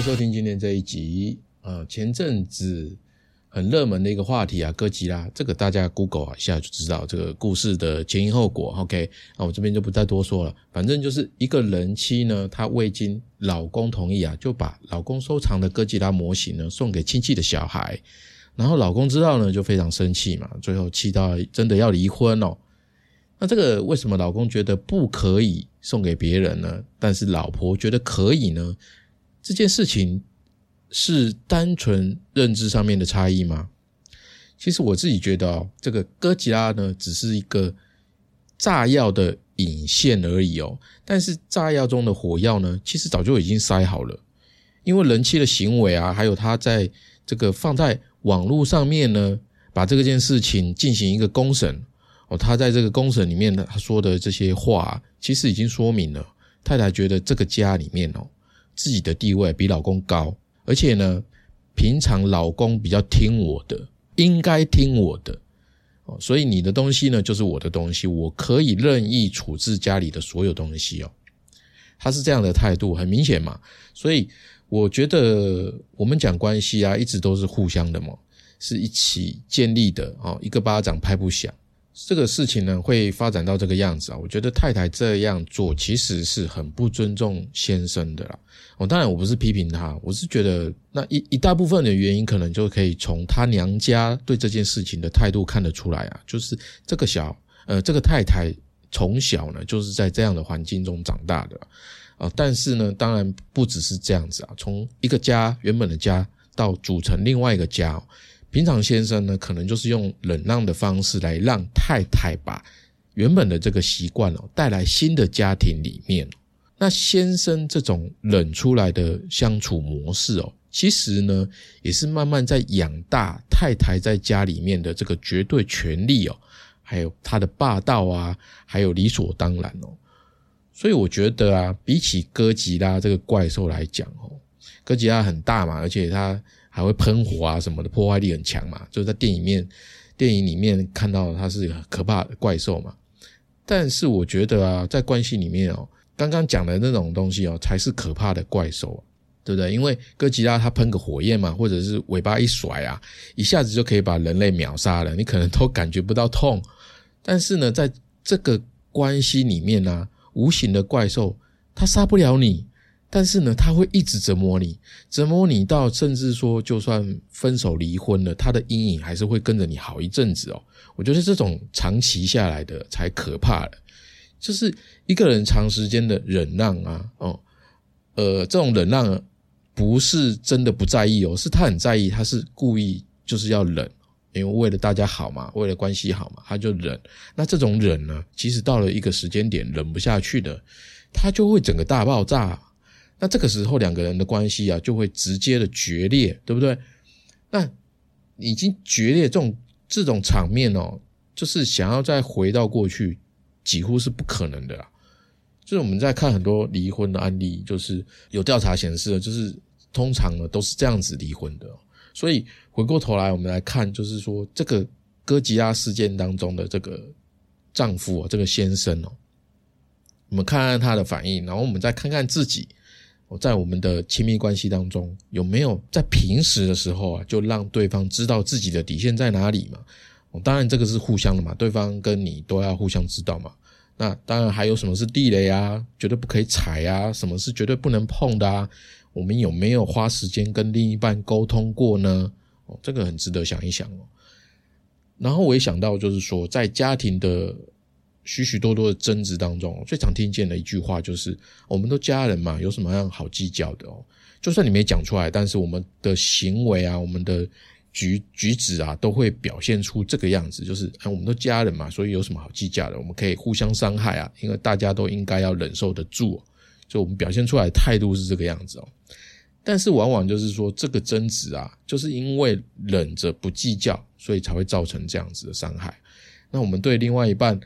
收听今天这一集。呃，前阵子很热门的一个话题啊，哥吉拉，这个大家 Google 一下就知道这个故事的前因后果。OK，那我这边就不再多说了。反正就是一个人妻呢，她未经老公同意啊，就把老公收藏的哥吉拉模型呢送给亲戚的小孩，然后老公知道呢就非常生气嘛，最后气到真的要离婚哦。那这个为什么老公觉得不可以送给别人呢？但是老婆觉得可以呢？这件事情是单纯认知上面的差异吗？其实我自己觉得哦，这个哥吉拉呢，只是一个炸药的引线而已哦。但是炸药中的火药呢，其实早就已经塞好了。因为人妻的行为啊，还有他在这个放在网络上面呢，把这件事情进行一个公审哦。他在这个公审里面呢，他说的这些话，其实已经说明了太太觉得这个家里面哦。自己的地位比老公高，而且呢，平常老公比较听我的，应该听我的哦，所以你的东西呢就是我的东西，我可以任意处置家里的所有东西哦。他是这样的态度，很明显嘛。所以我觉得我们讲关系啊，一直都是互相的嘛，是一起建立的哦，一个巴掌拍不响。这个事情呢，会发展到这个样子啊？我觉得太太这样做其实是很不尊重先生的啦。哦，当然我不是批评他，我是觉得那一一大部分的原因，可能就可以从他娘家对这件事情的态度看得出来啊。就是这个小呃，这个太太从小呢就是在这样的环境中长大的啊。但是呢，当然不只是这样子啊，从一个家原本的家到组成另外一个家。平常先生呢，可能就是用忍让的方式来让太太把原本的这个习惯哦带来新的家庭里面。那先生这种忍出来的相处模式哦，其实呢也是慢慢在养大太太在家里面的这个绝对权利哦，还有他的霸道啊，还有理所当然哦。所以我觉得啊，比起哥吉拉这个怪兽来讲哦，哥吉拉很大嘛，而且它。还会喷火啊什么的，破坏力很强嘛。就是在电影面、电影里面看到它是可怕的怪兽嘛。但是我觉得啊，在关系里面哦，刚刚讲的那种东西哦，才是可怕的怪兽，对不对？因为哥吉拉它喷个火焰嘛，或者是尾巴一甩啊，一下子就可以把人类秒杀了，你可能都感觉不到痛。但是呢，在这个关系里面呢，无形的怪兽它杀不了你。但是呢，他会一直折磨你，折磨你到甚至说，就算分手离婚了，他的阴影还是会跟着你好一阵子哦。我觉得这种长期下来的才可怕了，就是一个人长时间的忍让啊，哦，呃，这种忍让不是真的不在意哦，是他很在意，他是故意就是要忍，因为为了大家好嘛，为了关系好嘛，他就忍。那这种忍呢，其实到了一个时间点忍不下去的，他就会整个大爆炸。那这个时候两个人的关系啊，就会直接的决裂，对不对？那已经决裂，这种这种场面哦，就是想要再回到过去，几乎是不可能的啦。就是我们在看很多离婚的案例，就是有调查显示，就是通常呢都是这样子离婚的。所以回过头来，我们来看，就是说这个哥吉拉事件当中的这个丈夫哦，这个先生哦，我们看看他的反应，然后我们再看看自己。在我们的亲密关系当中，有没有在平时的时候啊，就让对方知道自己的底线在哪里嘛？当然这个是互相的嘛，对方跟你都要互相知道嘛。那当然还有什么是地雷啊，绝对不可以踩啊，什么是绝对不能碰的啊？我们有没有花时间跟另一半沟通过呢？哦，这个很值得想一想哦。然后我也想到，就是说在家庭的。许许多多的争执当中，最常听见的一句话就是：“我们都家人嘛，有什么样好计较的哦？就算你没讲出来，但是我们的行为啊，我们的举举止啊，都会表现出这个样子，就是哎，我们都家人嘛，所以有什么好计较的？我们可以互相伤害啊，因为大家都应该要忍受得住，就我们表现出来的态度是这个样子哦。但是往往就是说，这个争执啊，就是因为忍着不计较，所以才会造成这样子的伤害。那我们对另外一半。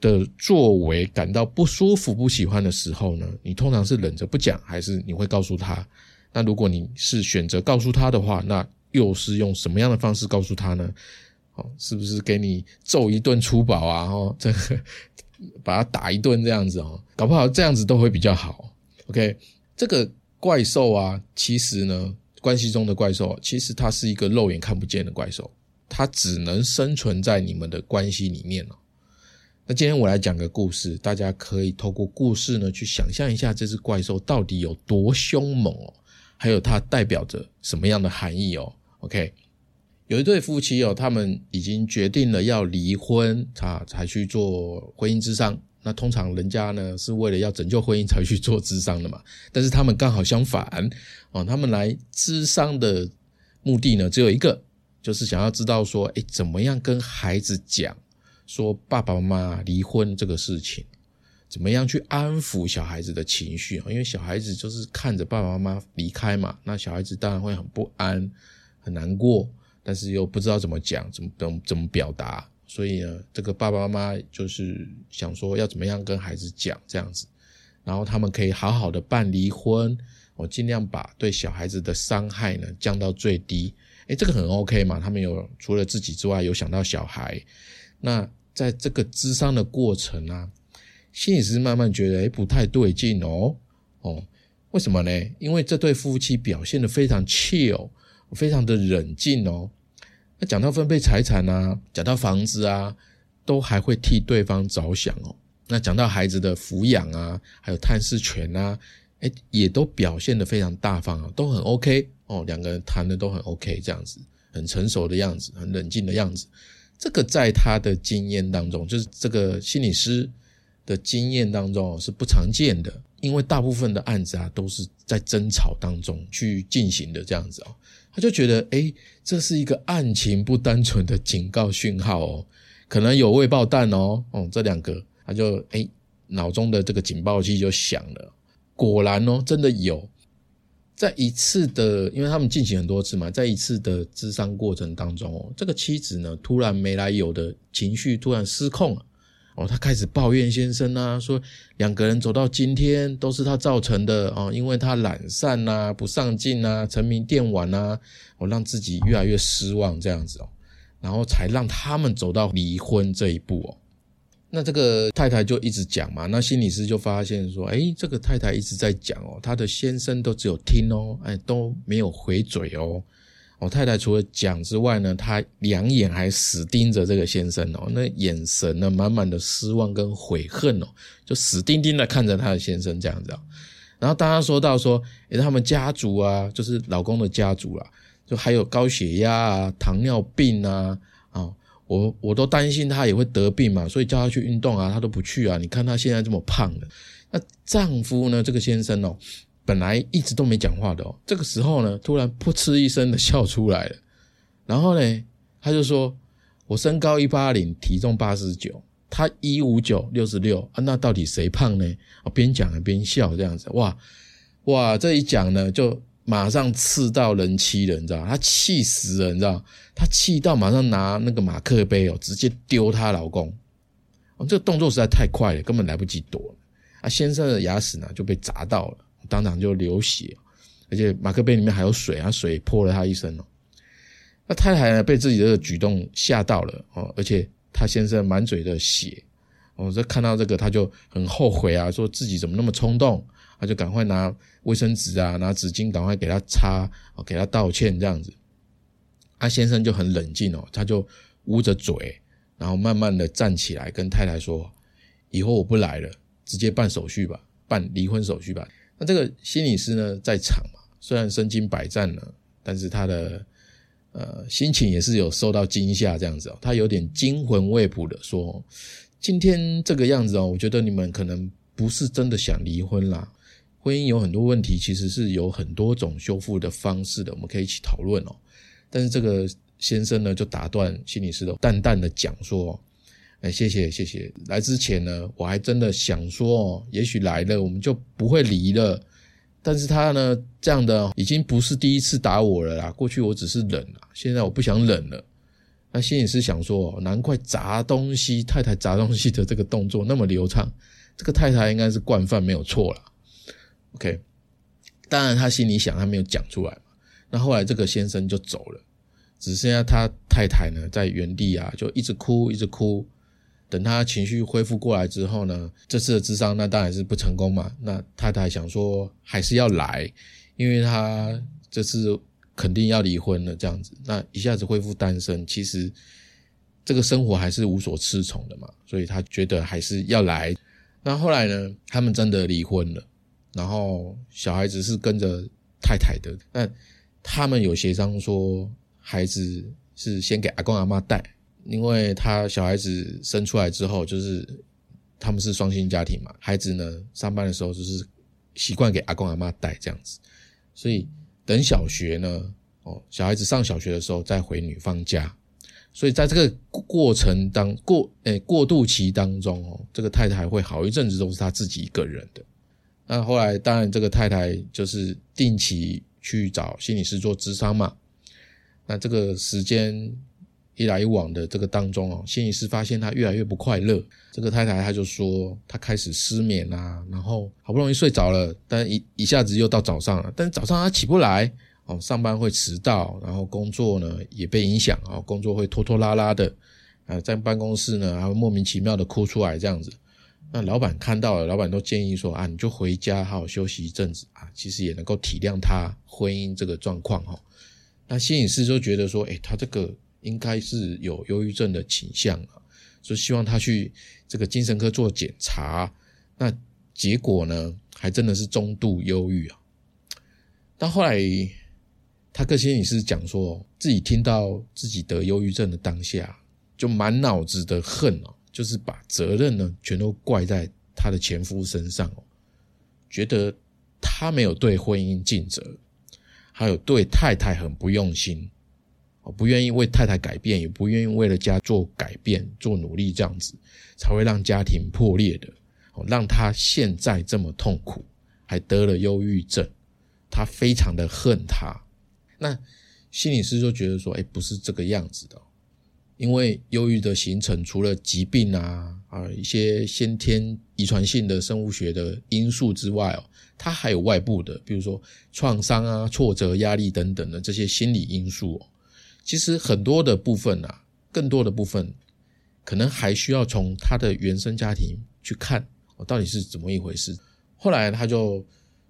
的作为感到不舒服、不喜欢的时候呢，你通常是忍着不讲，还是你会告诉他？那如果你是选择告诉他的话，那又是用什么样的方式告诉他呢？哦，是不是给你揍一顿粗暴啊？哦，这个把他打一顿这样子哦，搞不好这样子都会比较好。OK，这个。怪兽啊，其实呢，关系中的怪兽，其实它是一个肉眼看不见的怪兽，它只能生存在你们的关系里面了。那今天我来讲个故事，大家可以透过故事呢，去想象一下这只怪兽到底有多凶猛哦，还有它代表着什么样的含义哦。OK，有一对夫妻哦，他们已经决定了要离婚，啊，才去做婚姻之商。那通常人家呢是为了要拯救婚姻才去做智商的嘛，但是他们刚好相反哦，他们来智商的目的呢只有一个，就是想要知道说，哎，怎么样跟孩子讲说爸爸妈妈离婚这个事情，怎么样去安抚小孩子的情绪？因为小孩子就是看着爸爸妈妈离开嘛，那小孩子当然会很不安、很难过，但是又不知道怎么讲、怎么怎怎么表达。所以呢，这个爸爸妈妈就是想说要怎么样跟孩子讲这样子，然后他们可以好好的办离婚，我尽量把对小孩子的伤害呢降到最低。诶，这个很 OK 嘛？他们有除了自己之外，有想到小孩。那在这个智商的过程啊，心理师慢慢觉得诶不太对劲哦哦，为什么呢？因为这对夫妻表现的非常 chill，非常的冷静哦。那讲到分配财产啊，讲到房子啊，都还会替对方着想哦。那讲到孩子的抚养啊，还有探视权啊，哎，也都表现的非常大方啊，都很 OK 哦。两个人谈的都很 OK，这样子，很成熟的样子，很冷静的样子。这个在他的经验当中，就是这个心理师的经验当中是不常见的，因为大部分的案子啊都是在争吵当中去进行的这样子哦。他就觉得，哎，这是一个案情不单纯的警告讯号哦，可能有未爆弹哦，哦，这两个，他就哎，脑中的这个警报器就响了，果然哦，真的有，在一次的，因为他们进行很多次嘛，在一次的智商过程当中哦，这个妻子呢，突然没来由的情绪突然失控了。哦，他开始抱怨先生啊，说两个人走到今天都是他造成的哦，因为他懒散呐、不上进呐、沉迷电玩呐，哦，让自己越来越失望这样子哦，然后才让他们走到离婚这一步哦。那这个太太就一直讲嘛，那心理师就发现说，哎，这个太太一直在讲哦，她的先生都只有听哦，哎，都没有回嘴哦。哦太太除了讲之外呢，她两眼还死盯着这个先生哦，那眼神呢满满的失望跟悔恨哦，就死盯盯的看着她的先生这样子。然后当他说到说，诶，他们家族啊，就是老公的家族啊，就还有高血压啊、糖尿病，啊，我我都担心他也会得病嘛，所以叫他去运动啊，他都不去啊。你看他现在这么胖的，那丈夫呢，这个先生哦。本来一直都没讲话的哦，这个时候呢，突然噗嗤一声的笑出来了。然后呢，他就说：“我身高一八零，体重八十九，他一五九，六十六啊，那到底谁胖呢？”啊，边讲边笑这样子，哇哇，这一讲呢，就马上刺到人妻了，你知道？他气死了，你知道？他气到马上拿那个马克杯哦，直接丢她老公。哦，这个动作实在太快了，根本来不及躲。啊，先生的牙齿呢就被砸到了。当场就流血，而且马克杯里面还有水啊，水泼了他一身哦。那太太呢被自己的举动吓到了哦，而且他先生满嘴的血哦，这看到这个他就很后悔啊，说自己怎么那么冲动，他就赶快拿卫生纸啊，拿纸巾赶快给他擦，给他道歉这样子。他先生就很冷静哦，他就捂着嘴，然后慢慢的站起来跟太太说：“以后我不来了，直接办手续吧，办离婚手续吧。”那这个心理师呢，在场嘛，虽然身经百战了，但是他的呃心情也是有受到惊吓这样子哦，他有点惊魂未卜的说：“今天这个样子哦，我觉得你们可能不是真的想离婚啦。婚姻有很多问题，其实是有很多种修复的方式的，我们可以一起讨论哦。但是这个先生呢，就打断心理师的淡淡的讲说。”哎，谢谢谢谢。来之前呢，我还真的想说哦，也许来了我们就不会离了。但是他呢，这样的已经不是第一次打我了啦。过去我只是忍啊，现在我不想忍了。那心里是想说，难怪砸东西，太太砸东西的这个动作那么流畅，这个太太应该是惯犯没有错了。OK，当然他心里想，他没有讲出来嘛。那后来这个先生就走了，只剩下他太太呢在原地啊，就一直哭，一直哭。等他情绪恢复过来之后呢，这次的智商那当然是不成功嘛。那太太想说还是要来，因为他这次肯定要离婚了，这样子，那一下子恢复单身，其实这个生活还是无所适从的嘛。所以他觉得还是要来。那后来呢，他们真的离婚了，然后小孩子是跟着太太的。但他们有协商说，孩子是先给阿公阿妈带。因为他小孩子生出来之后，就是他们是双薪家庭嘛，孩子呢上班的时候就是习惯给阿公阿妈带这样子，所以等小学呢，哦，小孩子上小学的时候再回女方家，所以在这个过程当过诶过渡期当中哦，这个太太会好一阵子都是他自己一个人的。那后来当然这个太太就是定期去找心理师做咨商嘛，那这个时间。一来一往的这个当中哦，心理师发现他越来越不快乐。这个太太她就说，她开始失眠啊，然后好不容易睡着了，但一一下子又到早上了。但早上她起不来哦，上班会迟到，然后工作呢也被影响啊，工作会拖拖拉拉的啊，在办公室呢还会莫名其妙的哭出来这样子。那老板看到了，老板都建议说啊，你就回家好好休息一阵子啊，其实也能够体谅他婚姻这个状况哈。那心理师就觉得说，哎，他这个。应该是有忧郁症的倾向啊，所以希望他去这个精神科做检查。那结果呢，还真的是中度忧郁啊。但后来他跟心理师讲说，自己听到自己得忧郁症的当下，就满脑子的恨哦，就是把责任呢全都怪在他的前夫身上哦，觉得他没有对婚姻尽责，还有对太太很不用心。哦不愿意为太太改变，也不愿意为了家做改变、做努力，这样子才会让家庭破裂的。哦，让他现在这么痛苦，还得了忧郁症，他非常的恨他。那心理师就觉得说，哎，不是这个样子的，因为忧郁的形成，除了疾病啊啊一些先天遗传性的生物学的因素之外哦，它还有外部的，比如说创伤啊、挫折、压力等等的这些心理因素哦。其实很多的部分啊，更多的部分，可能还需要从他的原生家庭去看，哦，到底是怎么一回事。后来他就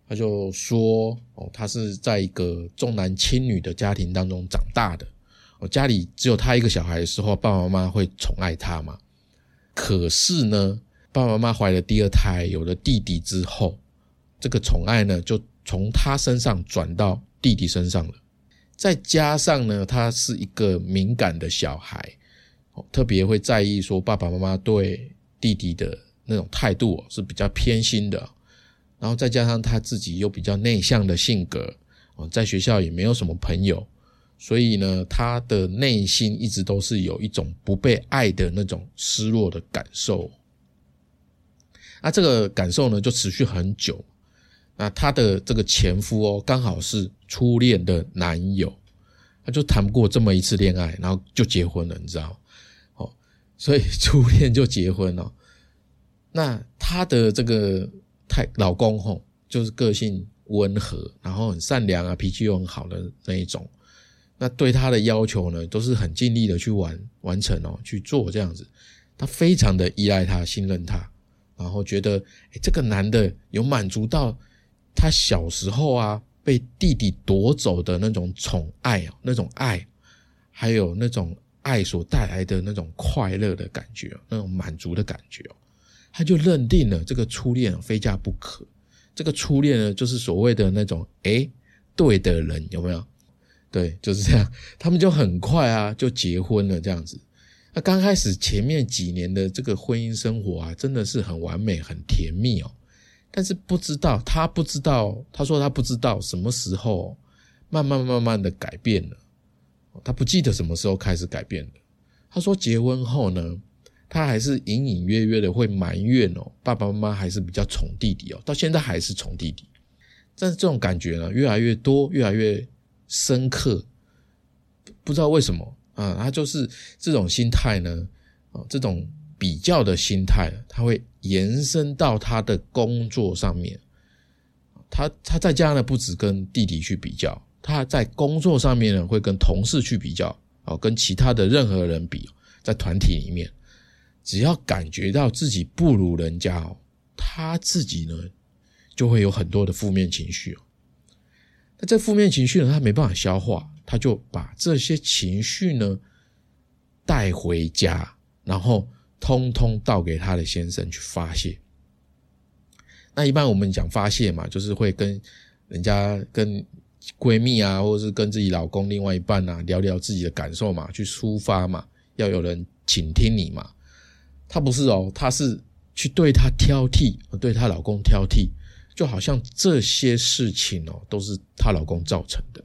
他就说，哦，他是在一个重男轻女的家庭当中长大的，我，家里只有他一个小孩的时候，爸爸妈妈会宠爱他嘛。可是呢，爸爸妈妈怀了第二胎，有了弟弟之后，这个宠爱呢，就从他身上转到弟弟身上了。再加上呢，他是一个敏感的小孩，特别会在意说爸爸妈妈对弟弟的那种态度是比较偏心的，然后再加上他自己又比较内向的性格，哦，在学校也没有什么朋友，所以呢，他的内心一直都是有一种不被爱的那种失落的感受，那这个感受呢，就持续很久。那她的这个前夫哦，刚好是初恋的男友，他就谈过这么一次恋爱，然后就结婚了，你知道？哦，所以初恋就结婚了。那她的这个太老公吼，就是个性温和，然后很善良啊，脾气又很好的那一种。那对她的要求呢，都是很尽力的去完完成哦，去做这样子。他非常的依赖他，信任他，然后觉得哎，这个男的有满足到。他小时候啊，被弟弟夺走的那种宠爱啊，那种爱，还有那种爱所带来的那种快乐的感觉，那种满足的感觉哦，他就认定了这个初恋非嫁不可。这个初恋呢，就是所谓的那种哎，对的人有没有？对，就是这样。他们就很快啊，就结婚了这样子。那刚开始前面几年的这个婚姻生活啊，真的是很完美、很甜蜜哦。但是不知道，他不知道，他说他不知道什么时候慢慢慢慢的改变了，他不记得什么时候开始改变的。他说结婚后呢，他还是隐隐约约的会埋怨哦，爸爸妈妈还是比较宠弟弟哦，到现在还是宠弟弟。但是这种感觉呢，越来越多，越来越深刻，不知道为什么啊，他就是这种心态呢，啊，这种。比较的心态，他会延伸到他的工作上面。他他在家呢，不止跟弟弟去比较，他在工作上面呢，会跟同事去比较，哦，跟其他的任何人比，在团体里面，只要感觉到自己不如人家哦，他自己呢就会有很多的负面情绪哦。那这负面情绪呢，他没办法消化，他就把这些情绪呢带回家，然后通通倒给他的先生去发泄。那一般我们讲发泄嘛，就是会跟人家、跟闺蜜啊，或者是跟自己老公另外一半啊，聊聊自己的感受嘛，去抒发嘛，要有人倾听你嘛。她不是哦，她是去对他挑剔，对她老公挑剔，就好像这些事情哦，都是她老公造成的。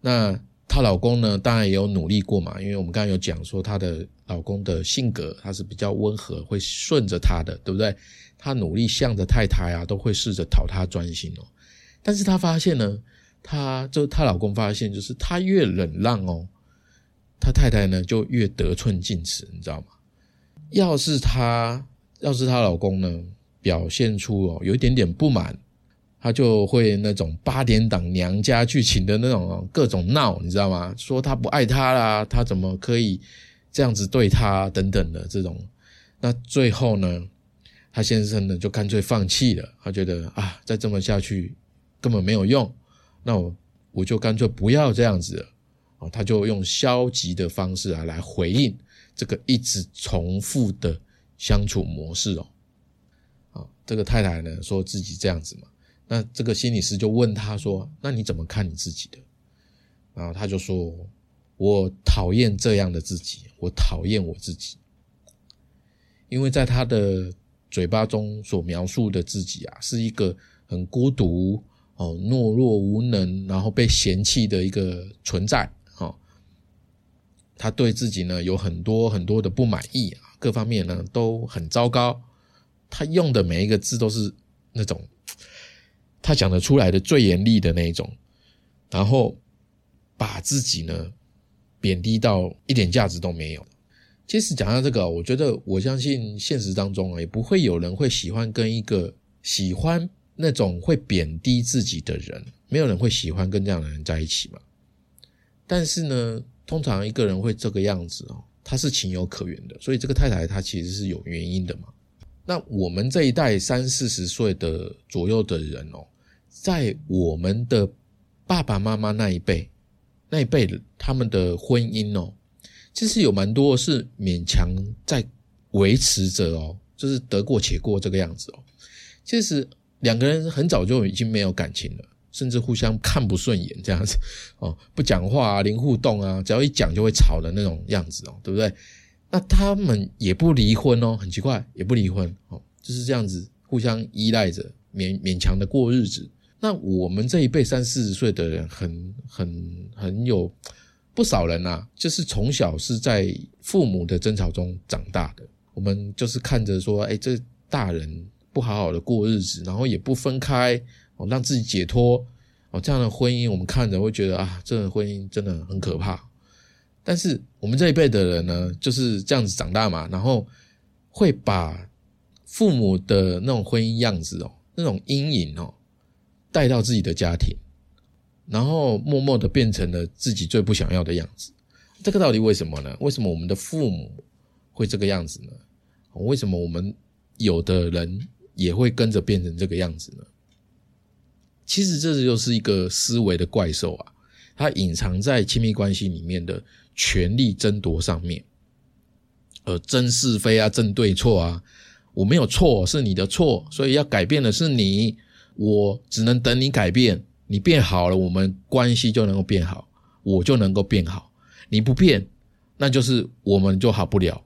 那她老公呢，当然也有努力过嘛，因为我们刚刚有讲说，她的老公的性格他是比较温和，会顺着她的，对不对？他努力向着太太啊，都会试着讨她专心哦。但是她发现呢，她就她老公发现，就是她越忍让哦，她太太呢就越得寸进尺，你知道吗？要是她要是她老公呢表现出哦有一点点不满，他就会那种八点档娘家剧情的那种各种闹，你知道吗？说他不爱她啦，他怎么可以这样子对她等等的这种。那最后呢？他先生呢，就干脆放弃了。他觉得啊，再这么下去根本没有用，那我我就干脆不要这样子了。哦，他就用消极的方式啊来回应这个一直重复的相处模式哦。这个太太呢说自己这样子嘛，那这个心理师就问他说：“那你怎么看你自己的？”然后他就说：“我讨厌这样的自己，我讨厌我自己，因为在他的。”嘴巴中所描述的自己啊，是一个很孤独哦、懦弱无能，然后被嫌弃的一个存在哦。他对自己呢有很多很多的不满意啊，各方面呢都很糟糕。他用的每一个字都是那种他讲得出来的最严厉的那一种，然后把自己呢贬低到一点价值都没有。其实讲到这个，我觉得我相信现实当中啊，也不会有人会喜欢跟一个喜欢那种会贬低自己的人，没有人会喜欢跟这样的人在一起嘛。但是呢，通常一个人会这个样子哦，他是情有可原的，所以这个太太她其实是有原因的嘛。那我们这一代三四十岁的左右的人哦，在我们的爸爸妈妈那一辈那一辈他们的婚姻哦。其实有蛮多是勉强在维持着哦，就是得过且过这个样子哦。其实两个人很早就已经没有感情了，甚至互相看不顺眼这样子哦，不讲话啊，零互动啊，只要一讲就会吵的那种样子哦，对不对？那他们也不离婚哦，很奇怪，也不离婚哦，就是这样子互相依赖着，勉勉强的过日子。那我们这一辈三四十岁的人，很很很有。不少人呐，就是从小是在父母的争吵中长大的。我们就是看着说，哎，这大人不好好的过日子，然后也不分开，哦，让自己解脱，哦，这样的婚姻，我们看着会觉得啊，这个婚姻真的很可怕。但是我们这一辈的人呢，就是这样子长大嘛，然后会把父母的那种婚姻样子哦，那种阴影哦，带到自己的家庭。然后默默的变成了自己最不想要的样子，这个到底为什么呢？为什么我们的父母会这个样子呢？为什么我们有的人也会跟着变成这个样子呢？其实这就是一个思维的怪兽啊，它隐藏在亲密关系里面的权力争夺上面，呃，争是非啊，争对错啊，我没有错，是你的错，所以要改变的是你，我只能等你改变。你变好了，我们关系就能够变好，我就能够变好。你不变，那就是我们就好不了，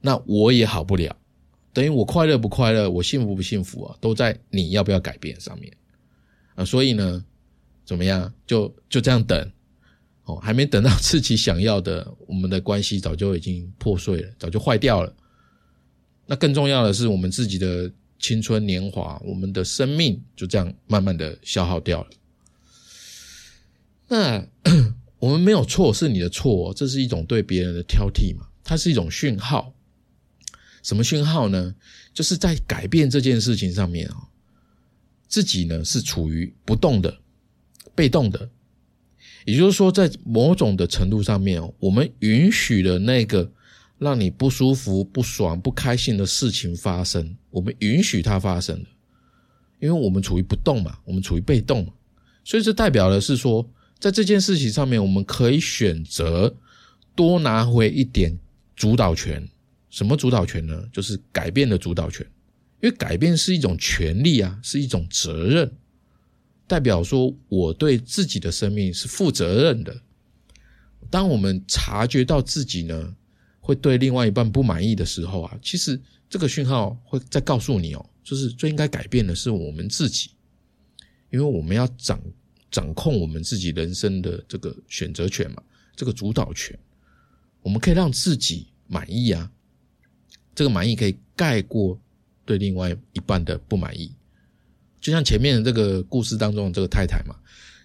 那我也好不了。等于我快乐不快乐，我幸福不幸福啊，都在你要不要改变上面啊。所以呢，怎么样，就就这样等还没等到自己想要的，我们的关系早就已经破碎了，早就坏掉了。那更重要的是，我们自己的青春年华，我们的生命就这样慢慢的消耗掉了。那 我们没有错，是你的错，这是一种对别人的挑剔嘛？它是一种讯号。什么讯号呢？就是在改变这件事情上面啊，自己呢是处于不动的、被动的。也就是说，在某种的程度上面哦，我们允许了那个让你不舒服、不爽、不开心的事情发生，我们允许它发生因为我们处于不动嘛，我们处于被动嘛，所以这代表的是说，在这件事情上面，我们可以选择多拿回一点主导权。什么主导权呢？就是改变的主导权。因为改变是一种权利啊，是一种责任，代表说我对自己的生命是负责任的。当我们察觉到自己呢会对另外一半不满意的时候啊，其实这个讯号会在告诉你哦，就是最应该改变的是我们自己，因为我们要掌掌控我们自己人生的这个选择权嘛，这个主导权，我们可以让自己满意啊，这个满意可以盖过。对另外一半的不满意，就像前面的这个故事当中的这个太太嘛，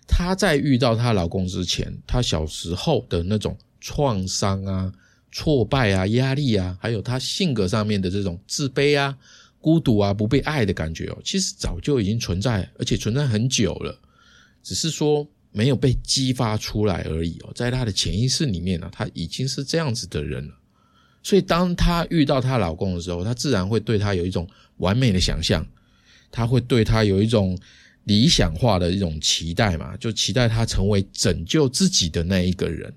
她在遇到她老公之前，她小时候的那种创伤啊、挫败啊、压力啊，还有她性格上面的这种自卑啊、孤独啊、不被爱的感觉哦，其实早就已经存在，而且存在很久了，只是说没有被激发出来而已哦，在她的潜意识里面呢，她已经是这样子的人了。所以，当她遇到她老公的时候，她自然会对他有一种完美的想象，她会对他有一种理想化的一种期待嘛，就期待他成为拯救自己的那一个人。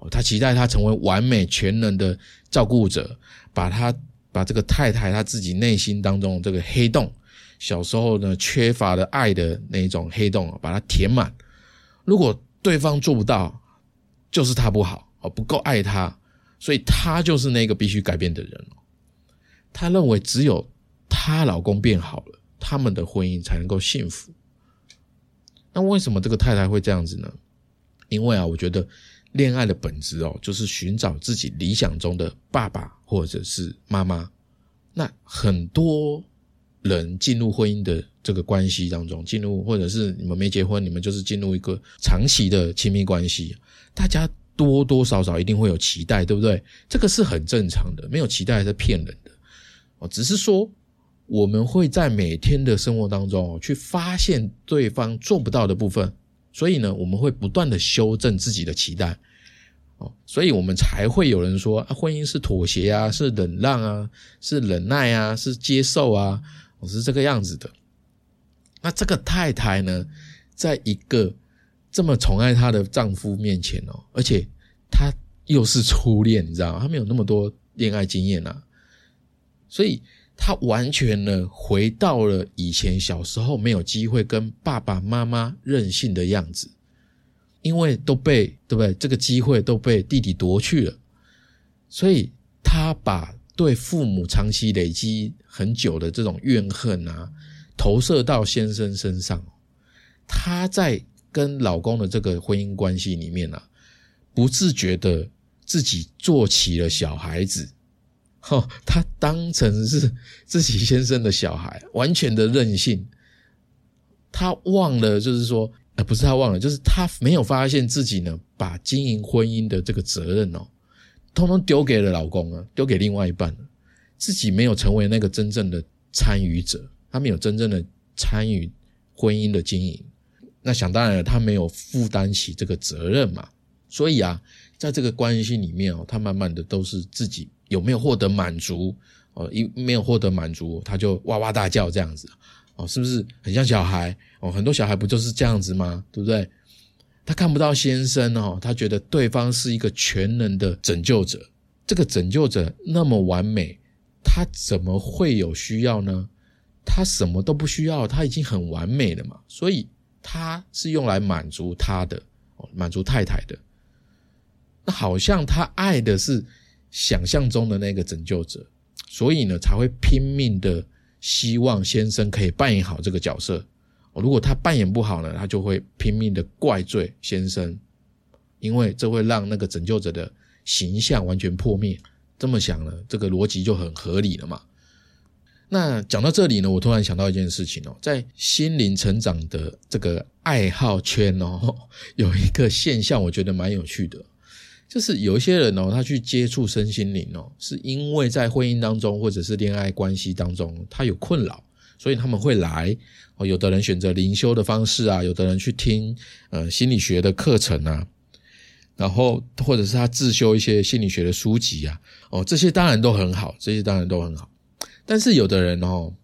哦，她期待他成为完美全能的照顾者，把他把这个太太他自己内心当中这个黑洞，小时候呢缺乏的爱的那种黑洞，把它填满。如果对方做不到，就是他不好哦，不够爱他。所以她就是那个必须改变的人她认为只有她老公变好了，他们的婚姻才能够幸福。那为什么这个太太会这样子呢？因为啊，我觉得恋爱的本质哦，就是寻找自己理想中的爸爸或者是妈妈。那很多人进入婚姻的这个关系当中，进入或者是你们没结婚，你们就是进入一个长期的亲密关系，大家。多多少少一定会有期待，对不对？这个是很正常的，没有期待是骗人的哦。只是说我们会在每天的生活当中去发现对方做不到的部分，所以呢，我们会不断的修正自己的期待哦。所以我们才会有人说，婚姻是妥协啊，是忍让啊，是忍耐啊，是接受啊，我是这个样子的。那这个太太呢，在一个。这么宠爱她的丈夫面前哦，而且她又是初恋，你知道吗？她没有那么多恋爱经验啊，所以她完全呢回到了以前小时候没有机会跟爸爸妈妈任性的样子，因为都被对不对？这个机会都被弟弟夺去了，所以她把对父母长期累积很久的这种怨恨啊，投射到先生身上，她在。跟老公的这个婚姻关系里面啊，不自觉的自己做起了小孩子，哦，他当成是自己先生的小孩，完全的任性。他忘了，就是说，呃，不是他忘了，就是他没有发现自己呢，把经营婚姻的这个责任哦，通通丢给了老公啊，丢给另外一半了，自己没有成为那个真正的参与者，他没有真正的参与婚姻的经营。那想当然了，他没有负担起这个责任嘛，所以啊，在这个关系里面哦，他慢慢的都是自己有没有获得满足哦，一没有获得满足，他就哇哇大叫这样子哦，是不是很像小孩哦？很多小孩不就是这样子吗？对不对？他看不到先生哦，他觉得对方是一个全能的拯救者，这个拯救者那么完美，他怎么会有需要呢？他什么都不需要，他已经很完美了嘛，所以。他是用来满足他的哦，满足太太的。那好像他爱的是想象中的那个拯救者，所以呢才会拼命的希望先生可以扮演好这个角色。如果他扮演不好呢，他就会拼命的怪罪先生，因为这会让那个拯救者的形象完全破灭。这么想呢，这个逻辑就很合理了嘛。那讲到这里呢，我突然想到一件事情哦，在心灵成长的这个爱好圈哦，有一个现象，我觉得蛮有趣的，就是有一些人哦，他去接触身心灵哦，是因为在婚姻当中或者是恋爱关系当中，他有困扰，所以他们会来哦。有的人选择灵修的方式啊，有的人去听呃心理学的课程啊。然后或者是他自修一些心理学的书籍啊，哦，这些当然都很好，这些当然都很好。但是有的人哦，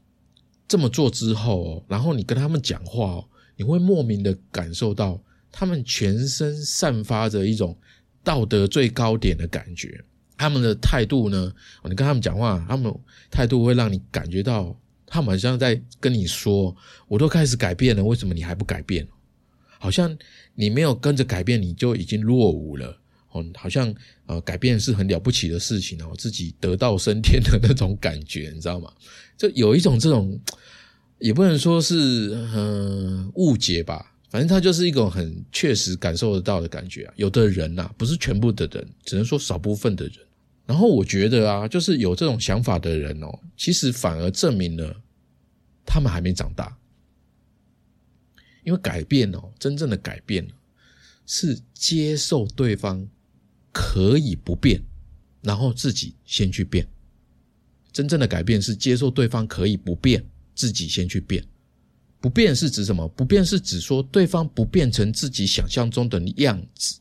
这么做之后，然后你跟他们讲话哦，你会莫名的感受到他们全身散发着一种道德最高点的感觉。他们的态度呢，你跟他们讲话，他们态度会让你感觉到，他们好像在跟你说：“我都开始改变了，为什么你还不改变？”好像你没有跟着改变，你就已经落伍了哦。好像呃，改变是很了不起的事情哦，自己得道升天的那种感觉，你知道吗？就有一种这种，也不能说是嗯误解吧，反正它就是一种很确实感受得到的感觉啊。有的人呐，不是全部的人，只能说少部分的人。然后我觉得啊，就是有这种想法的人哦，其实反而证明了他们还没长大。因为改变哦，真正的改变是接受对方可以不变，然后自己先去变。真正的改变是接受对方可以不变，自己先去变。不变是指什么？不变是指说对方不变成自己想象中的样子，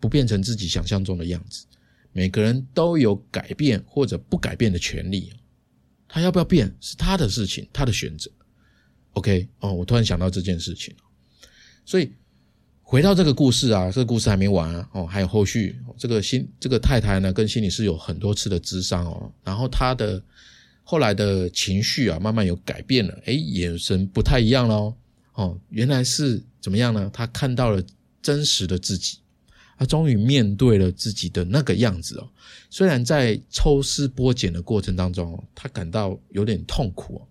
不变成自己想象中的样子。每个人都有改变或者不改变的权利，他要不要变是他的事情，他的选择。OK，哦，我突然想到这件事情，所以回到这个故事啊，这个故事还没完，哦，还有后续。这个心这个太太呢，跟心理师有很多次的咨商哦，然后她的后来的情绪啊，慢慢有改变了，哎，眼神不太一样了哦，原来是怎么样呢？他看到了真实的自己，他终于面对了自己的那个样子哦。虽然在抽丝剥茧的过程当中，他感到有点痛苦哦。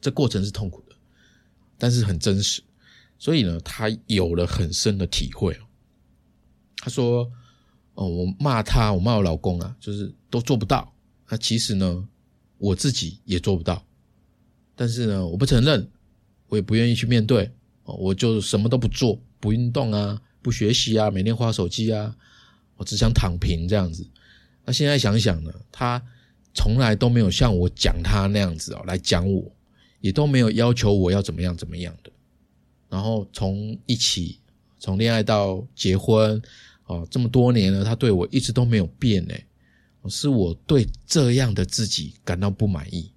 这过程是痛苦的，但是很真实，所以呢，他有了很深的体会哦。他说：“哦，我骂他，我骂我老公啊，就是都做不到。那其实呢，我自己也做不到，但是呢，我不承认，我也不愿意去面对哦，我就什么都不做，不运动啊，不学习啊，每天花手机啊，我只想躺平这样子。那现在想想呢，他从来都没有像我讲他那样子哦，来讲我。”也都没有要求我要怎么样怎么样的，然后从一起从恋爱到结婚，哦，这么多年了，他对我一直都没有变呢，是我对这样的自己感到不满意，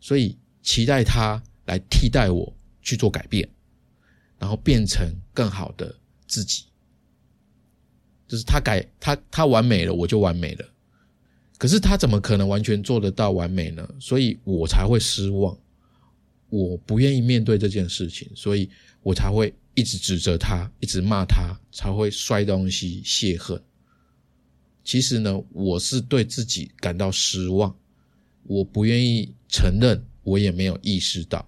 所以期待他来替代我去做改变，然后变成更好的自己，就是他改他他完美了，我就完美了。可是他怎么可能完全做得到完美呢？所以我才会失望，我不愿意面对这件事情，所以我才会一直指责他，一直骂他，才会摔东西泄恨。其实呢，我是对自己感到失望，我不愿意承认，我也没有意识到，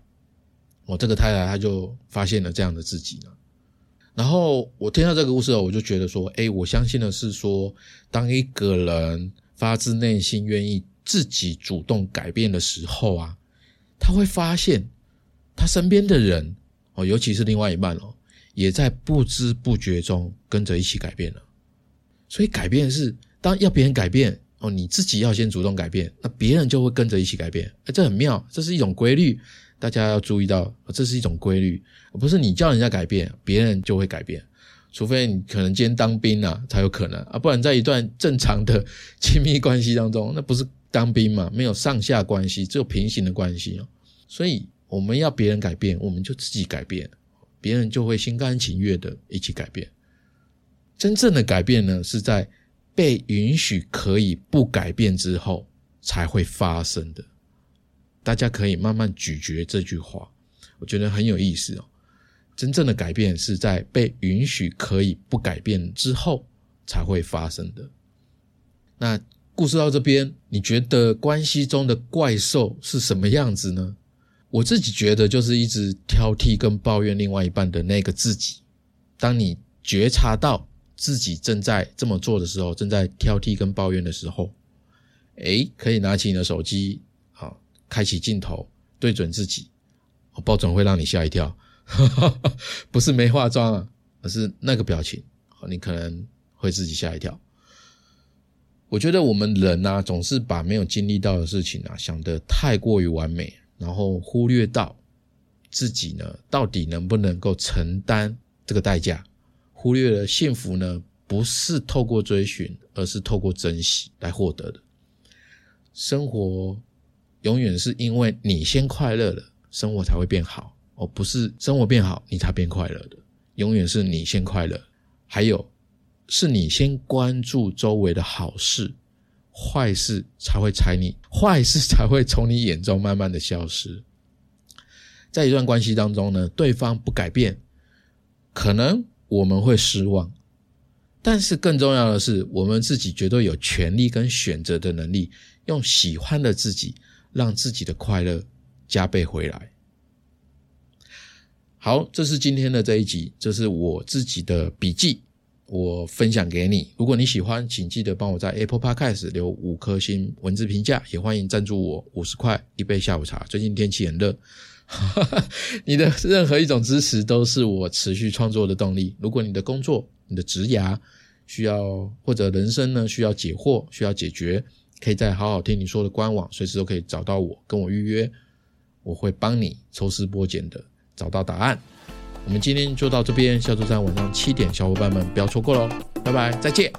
我这个太太她就发现了这样的自己呢。然后我听到这个故事后我就觉得说，哎，我相信的是说，当一个人。发自内心愿意自己主动改变的时候啊，他会发现他身边的人哦，尤其是另外一半哦，也在不知不觉中跟着一起改变了。所以改变是当要别人改变哦，你自己要先主动改变，那别人就会跟着一起改变。哎，这很妙，这是一种规律，大家要注意到，这是一种规律，不是你叫人家改变，别人就会改变。除非你可能今天当兵啊，才有可能啊，不然在一段正常的 亲密关系当中，那不是当兵嘛？没有上下关系，只有平行的关系哦。所以我们要别人改变，我们就自己改变，别人就会心甘情愿的一起改变。真正的改变呢，是在被允许可以不改变之后才会发生的。大家可以慢慢咀嚼这句话，我觉得很有意思哦。真正的改变是在被允许可以不改变之后才会发生的。那故事到这边，你觉得关系中的怪兽是什么样子呢？我自己觉得就是一直挑剔跟抱怨另外一半的那个自己。当你觉察到自己正在这么做的时候，正在挑剔跟抱怨的时候，诶，可以拿起你的手机，好，开启镜头，对准自己，我抱准会让你吓一跳。不是没化妆啊，而是那个表情，你可能会自己吓一跳。我觉得我们人啊，总是把没有经历到的事情啊想得太过于完美，然后忽略到自己呢到底能不能够承担这个代价，忽略了幸福呢，不是透过追寻，而是透过珍惜来获得的。生活永远是因为你先快乐了，生活才会变好，而不是生活变好你才变快乐的。永远是你先快乐，还有是你先关注周围的好事，坏事才会踩你，坏事才会从你眼中慢慢的消失。在一段关系当中呢，对方不改变，可能我们会失望，但是更重要的是，我们自己绝对有权利跟选择的能力，用喜欢的自己，让自己的快乐加倍回来。好，这是今天的这一集，这是我自己的笔记，我分享给你。如果你喜欢，请记得帮我在 Apple Podcast 留五颗星文字评价，也欢迎赞助我五十块一杯下午茶。最近天气很热。你的任何一种支持都是我持续创作的动力。如果你的工作、你的职涯需要，或者人生呢需要解惑、需要解决，可以在好好听你说的官网随时都可以找到我，跟我预约，我会帮你抽丝剥茧的找到答案。我们今天就到这边，下周三晚上七点，小伙伴们不要错过喽！拜拜，再见。